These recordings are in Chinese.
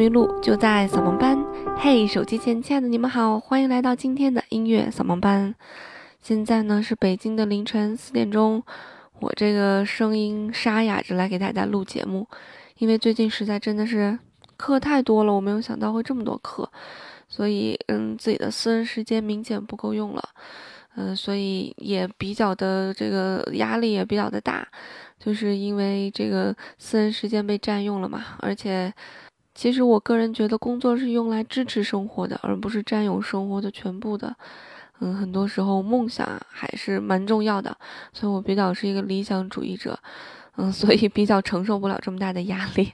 迷路，就在扫盲班。嘿，手机前亲爱的你们好，欢迎来到今天的音乐扫盲班。现在呢是北京的凌晨四点钟，我这个声音沙哑着来给大家录节目，因为最近实在真的是课太多了，我没有想到会这么多课，所以嗯，自己的私人时间明显不够用了，嗯，所以也比较的这个压力也比较的大，就是因为这个私人时间被占用了嘛，而且。其实我个人觉得，工作是用来支持生活的，而不是占有生活的全部的。嗯，很多时候梦想还是蛮重要的，所以我比较是一个理想主义者。嗯，所以比较承受不了这么大的压力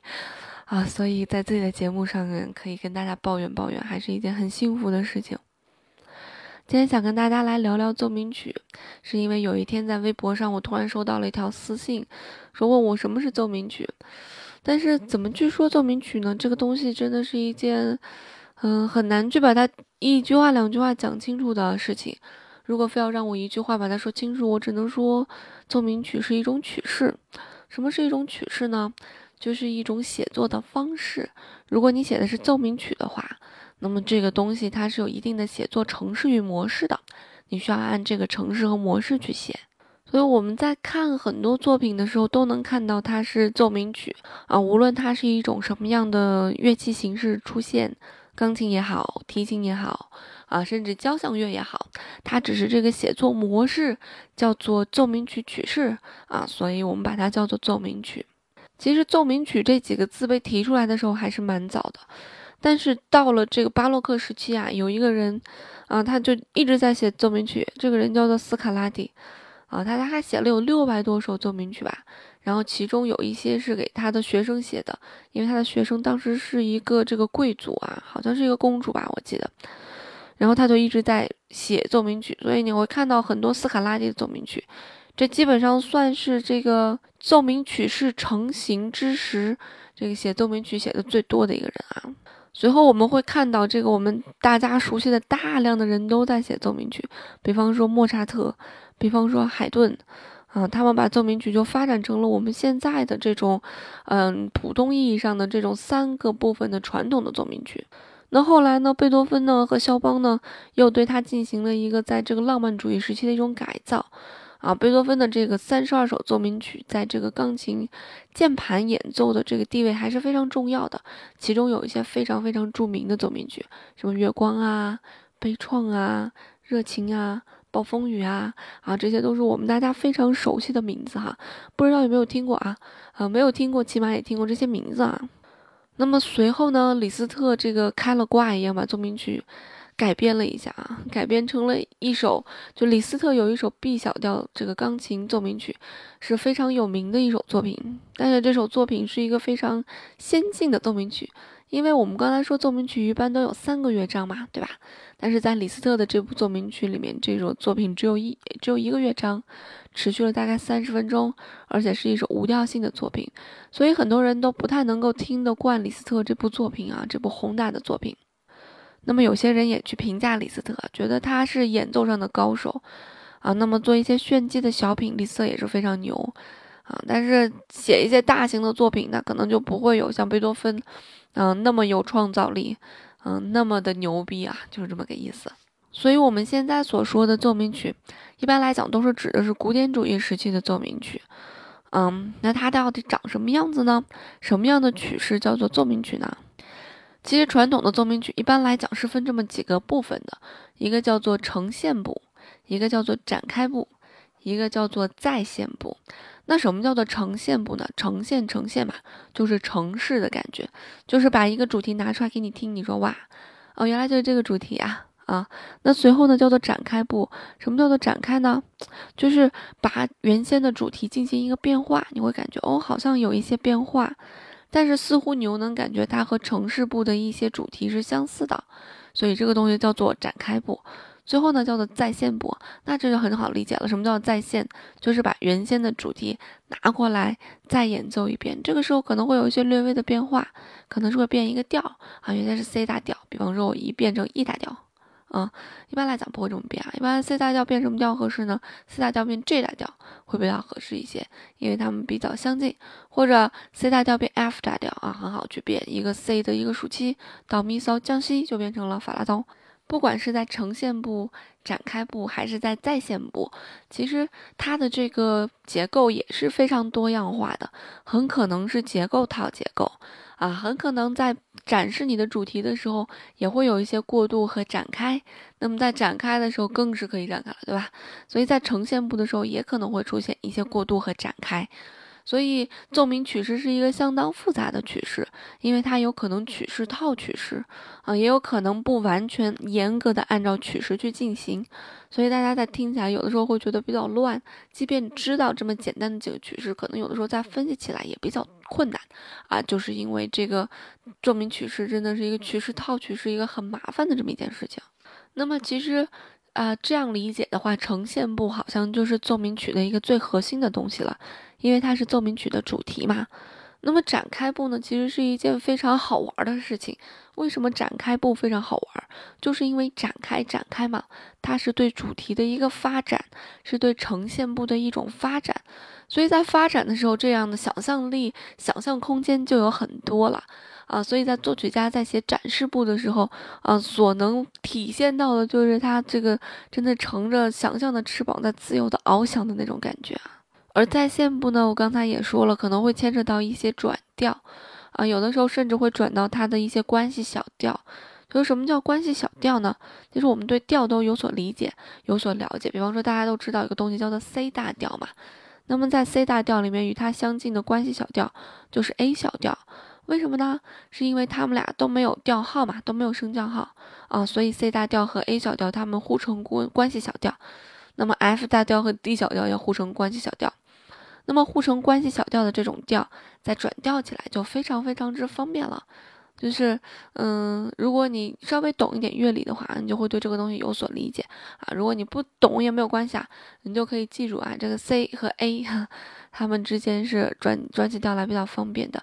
啊，所以在自己的节目上面可以跟大家抱怨抱怨，还是一件很幸福的事情。今天想跟大家来聊聊奏鸣曲，是因为有一天在微博上，我突然收到了一条私信，说问我什么是奏鸣曲。但是怎么去说奏鸣曲呢？这个东西真的是一件，嗯，很难去把它一句话、两句话讲清楚的事情。如果非要让我一句话把它说清楚，我只能说，奏鸣曲是一种曲式。什么是一种曲式呢？就是一种写作的方式。如果你写的是奏鸣曲的话，那么这个东西它是有一定的写作程式与模式的，你需要按这个程式和模式去写。所以我们在看很多作品的时候，都能看到它是奏鸣曲啊，无论它是一种什么样的乐器形式出现，钢琴也好，提琴也好啊，甚至交响乐也好，它只是这个写作模式叫做奏鸣曲曲式啊，所以我们把它叫做奏鸣曲。其实奏鸣曲这几个字被提出来的时候还是蛮早的，但是到了这个巴洛克时期啊，有一个人啊，他就一直在写奏鸣曲，这个人叫做斯卡拉蒂。啊，他他还写了有六百多首奏鸣曲吧，然后其中有一些是给他的学生写的，因为他的学生当时是一个这个贵族啊，好像是一个公主吧，我记得。然后他就一直在写奏鸣曲，所以你会看到很多斯卡拉蒂的奏鸣曲，这基本上算是这个奏鸣曲式成型之时，这个写奏鸣曲写的最多的一个人啊。随后我们会看到这个我们大家熟悉的大量的人都在写奏鸣曲，比方说莫扎特。比方说海顿，啊，他们把奏鸣曲就发展成了我们现在的这种，嗯，普通意义上的这种三个部分的传统的奏鸣曲。那后来呢，贝多芬呢和肖邦呢又对它进行了一个在这个浪漫主义时期的一种改造，啊，贝多芬的这个三十二首奏鸣曲在这个钢琴键盘演奏的这个地位还是非常重要的。其中有一些非常非常著名的奏鸣曲，什么月光啊、悲怆啊、热情啊。暴风雨啊啊，这些都是我们大家非常熟悉的名字哈，不知道有没有听过啊？啊，没有听过，起码也听过这些名字啊。那么随后呢，李斯特这个开了挂一样，把奏鸣曲改编了一下啊，改编成了一首，就李斯特有一首 B 小调这个钢琴奏鸣曲，是非常有名的一首作品。但是这首作品是一个非常先进的奏鸣曲。因为我们刚才说奏鸣曲一般都有三个乐章嘛，对吧？但是在李斯特的这部奏鸣曲里面，这首作品只有一只有一个乐章，持续了大概三十分钟，而且是一首无调性的作品，所以很多人都不太能够听得惯李斯特这部作品啊，这部宏大的作品。那么有些人也去评价李斯特，觉得他是演奏上的高手啊。那么做一些炫技的小品，李斯特也是非常牛啊。但是写一些大型的作品，那可能就不会有像贝多芬。嗯，那么有创造力，嗯，那么的牛逼啊，就是这么个意思。所以，我们现在所说的奏鸣曲，一般来讲都是指的是古典主义时期的奏鸣曲。嗯，那它到底长什么样子呢？什么样的曲式叫做奏鸣曲呢？其实，传统的奏鸣曲一般来讲是分这么几个部分的，一个叫做呈现部，一个叫做展开部，一个叫做再现部。那什么叫做呈现部呢？呈现呈现嘛，就是城市的感觉，就是把一个主题拿出来给你听，你说哇，哦，原来就是这个主题啊啊。那随后呢，叫做展开部。什么叫做展开呢？就是把原先的主题进行一个变化，你会感觉哦，好像有一些变化，但是似乎你又能感觉它和城市部的一些主题是相似的，所以这个东西叫做展开部。最后呢，叫做再现播，那这就很好理解了。什么叫再现？就是把原先的主题拿过来再演奏一遍。这个时候可能会有一些略微的变化，可能是会变一个调啊，原先是 C 大调，比方说我一变成 E 大调啊，一般来讲不会这么变啊。一般 C 大调变什么调合适呢？C 大调变 G 大调会比较合适一些，因为它们比较相近。或者 C 大调变 F 大调啊，很好去变一个 C 的一个暑期到咪嗦降西就变成了法拉哆。不管是在呈现部、展开部，还是在再现部，其实它的这个结构也是非常多样化的，很可能是结构套结构。啊，很可能在展示你的主题的时候，也会有一些过渡和展开。那么在展开的时候，更是可以展开了，对吧？所以在呈现部的时候，也可能会出现一些过渡和展开。所以奏鸣曲式是一个相当复杂的曲式，因为它有可能曲式套曲式，啊，也有可能不完全严格的按照曲式去进行，所以大家在听起来有的时候会觉得比较乱。即便知道这么简单的几个曲式，可能有的时候在分析起来也比较困难，啊，就是因为这个奏鸣曲式真的是一个曲式套曲是一个很麻烦的这么一件事情。那么其实。啊，这样理解的话，呈现部好像就是奏鸣曲的一个最核心的东西了，因为它是奏鸣曲的主题嘛。那么展开部呢，其实是一件非常好玩的事情。为什么展开部非常好玩？就是因为展开展开嘛，它是对主题的一个发展，是对呈现部的一种发展。所以在发展的时候，这样的想象力、想象空间就有很多了。啊，所以在作曲家在写展示部的时候，啊，所能体现到的就是他这个真的乘着想象的翅膀在自由的翱翔的那种感觉啊。而在线部呢，我刚才也说了，可能会牵扯到一些转调，啊，有的时候甚至会转到它的一些关系小调。就是什么叫关系小调呢？就是我们对调都有所理解、有所了解。比方说，大家都知道一个东西叫做 C 大调嘛，那么在 C 大调里面，与它相近的关系小调就是 A 小调。为什么呢？是因为他们俩都没有调号嘛，都没有升降号啊，所以 C 大调和 A 小调它们互成关关系小调。那么 F 大调和 D 小调要互成关系小调。那么互成关系小调的这种调，再转调起来就非常非常之方便了。就是，嗯，如果你稍微懂一点乐理的话，你就会对这个东西有所理解啊。如果你不懂也没有关系啊，你就可以记住啊，这个 C 和 A，它们之间是转转起调来比较方便的。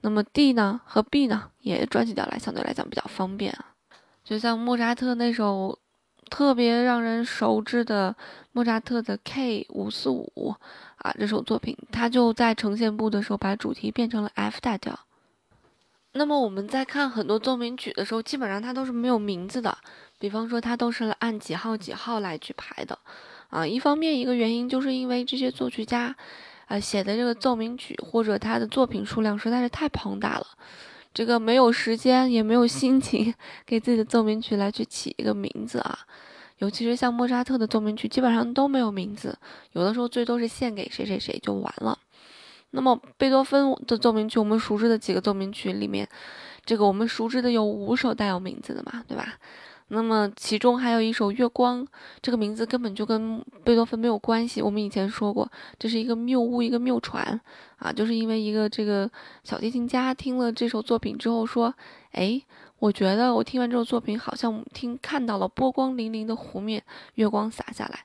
那么 D 呢和 B 呢也转起调来，相对来讲比较方便啊。就像莫扎特那首特别让人熟知的莫扎特的 K 五四五啊，这首作品，它就在呈现部的时候把主题变成了 F 大调。那么我们在看很多奏鸣曲的时候，基本上它都是没有名字的，比方说它都是按几号几号来去排的啊。一方面一个原因就是因为这些作曲家。啊，写的这个奏鸣曲或者他的作品数量实在是太庞大了，这个没有时间也没有心情给自己的奏鸣曲来去起一个名字啊。尤其是像莫扎特的奏鸣曲，基本上都没有名字，有的时候最多是献给谁谁谁就完了。那么贝多芬的奏鸣曲，我们熟知的几个奏鸣曲里面，这个我们熟知的有五首带有名字的嘛，对吧？那么其中还有一首《月光》，这个名字根本就跟贝多芬没有关系。我们以前说过，这是一个谬误，一个谬传啊，就是因为一个这个小提琴家听了这首作品之后说：“哎，我觉得我听完这首作品，好像听看到了波光粼粼的湖面，月光洒下来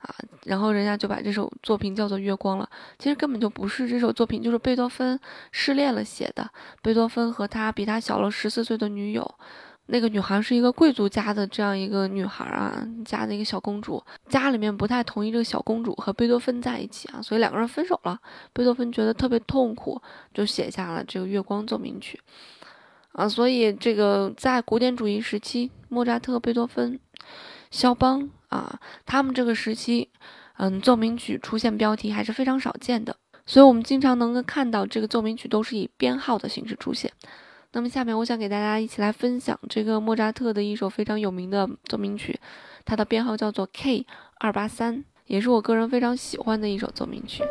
啊。”然后人家就把这首作品叫做《月光》了。其实根本就不是这首作品，就是贝多芬失恋了写的。贝多芬和他比他小了十四岁的女友。那个女孩是一个贵族家的这样一个女孩啊，家的一个小公主，家里面不太同意这个小公主和贝多芬在一起啊，所以两个人分手了。贝多芬觉得特别痛苦，就写下了这个《月光奏鸣曲》啊。所以这个在古典主义时期，莫扎特、贝多芬、肖邦啊，他们这个时期，嗯，奏鸣曲出现标题还是非常少见的，所以我们经常能够看到这个奏鸣曲都是以编号的形式出现。那么下面我想给大家一起来分享这个莫扎特的一首非常有名的奏鸣曲，它的编号叫做 K 二八三，也是我个人非常喜欢的一首奏鸣曲。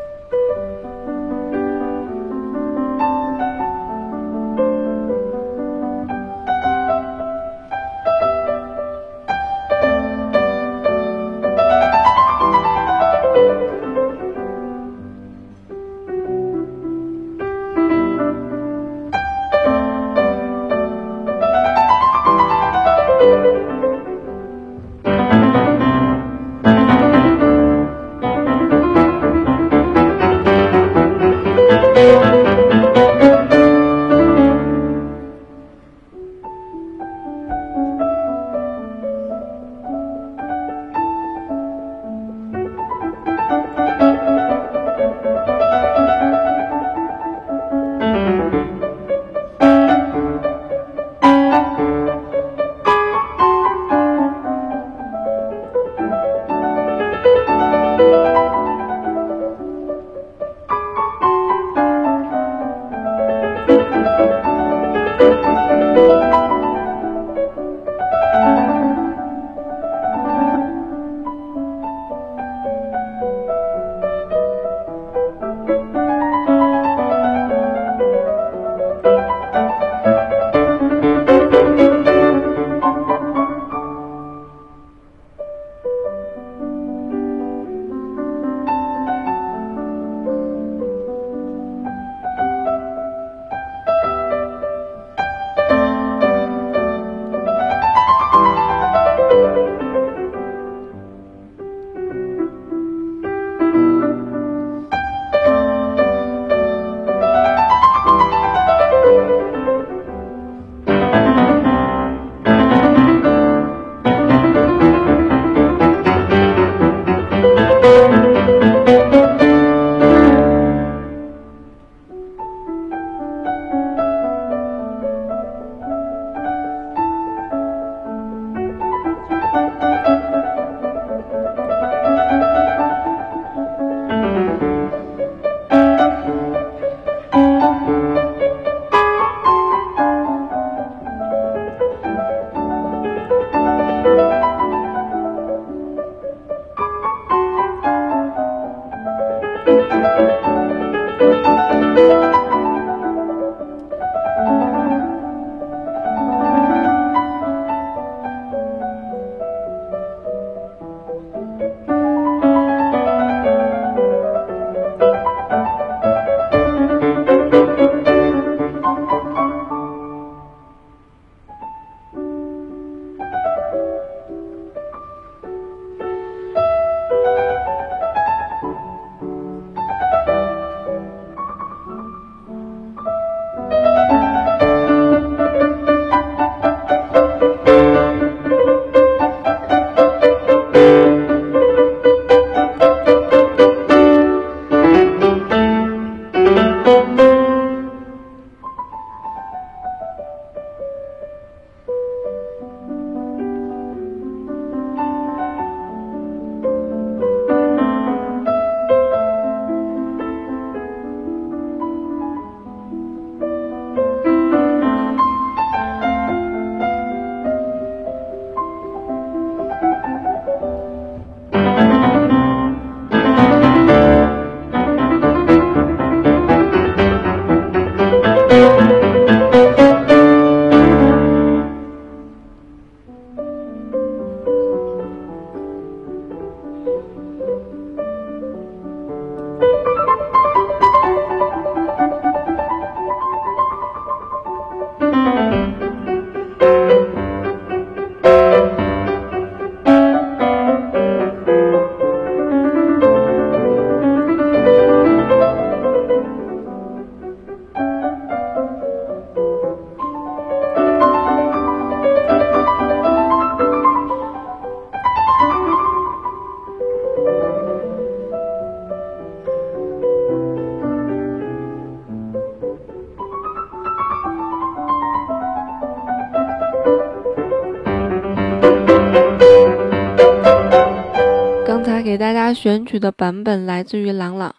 选取的版本来自于郎朗。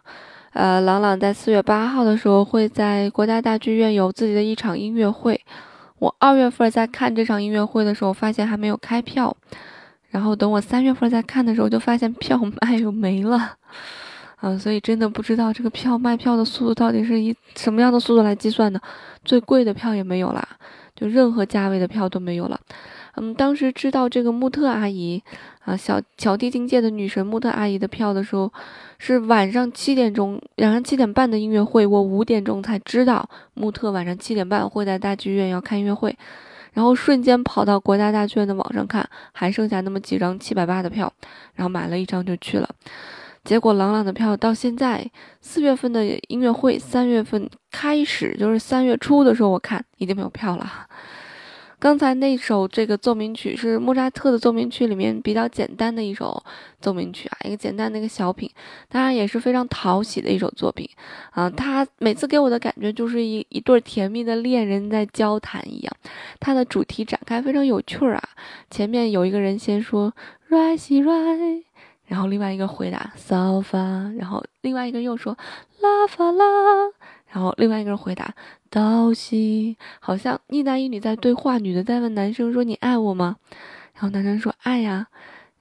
呃，郎朗在四月八号的时候会在国家大剧院有自己的一场音乐会。我二月份在看这场音乐会的时候，发现还没有开票。然后等我三月份再看的时候，就发现票卖又没了。嗯，所以真的不知道这个票卖票的速度到底是以什么样的速度来计算的？最贵的票也没有啦，就任何价位的票都没有了。嗯，当时知道这个穆特阿姨啊，小小提琴界的女神穆特阿姨的票的时候，是晚上七点钟，晚上七点半的音乐会，我五点钟才知道穆特晚上七点半会在大剧院要开音乐会，然后瞬间跑到国家大剧院的网上看，还剩下那么几张七百八的票，然后买了一张就去了。结果朗朗的票到现在四月份的音乐会，三月份开始就是三月初的时候，我看已经没有票了。刚才那首这个奏鸣曲是莫扎特的奏鸣曲里面比较简单的一首奏鸣曲啊，一个简单的一个小品，当然也是非常讨喜的一首作品啊。他每次给我的感觉就是一一对甜蜜的恋人在交谈一样。它的主题展开非常有趣啊，前面有一个人先说 rise rise。然后另外一个回答 “sofa”，然后另外一个又说 la fa la，然后另外一个人回答 do si，好像一男一女在对话，女的在问男生说你爱我吗？然后男生说爱呀，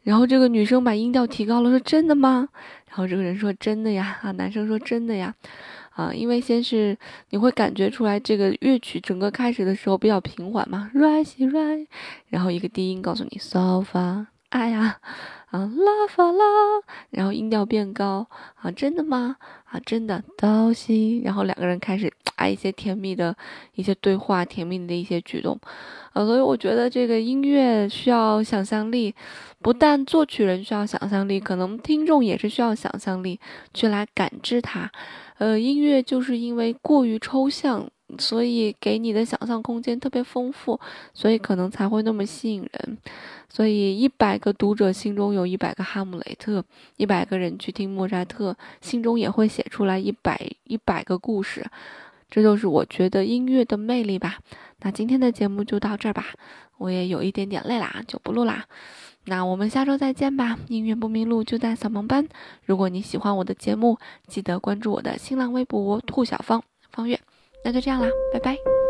然后这个女生把音调提高了说真的吗？然后这个人说真的呀，啊男生说真的呀，啊因为先是你会感觉出来这个乐曲整个开始的时候比较平缓嘛，rise rise，然后一个低音告诉你 sofa 爱呀。啊拉法拉，然后音调变高啊，真的吗？啊，真的，刀西，然后两个人开始啊一些甜蜜的一些对话，甜蜜的一些举动，呃，所以我觉得这个音乐需要想象力，不但作曲人需要想象力，可能听众也是需要想象力去来感知它，呃，音乐就是因为过于抽象。所以给你的想象空间特别丰富，所以可能才会那么吸引人。所以一百个读者心中有一百个哈姆雷特，一百个人去听莫扎特，心中也会写出来一百一百个故事。这就是我觉得音乐的魅力吧。那今天的节目就到这儿吧，我也有一点点累啦，就不录啦。那我们下周再见吧。音乐不迷路就在扫盲班。如果你喜欢我的节目，记得关注我的新浪微博兔小芳方月。那就这样啦，拜拜。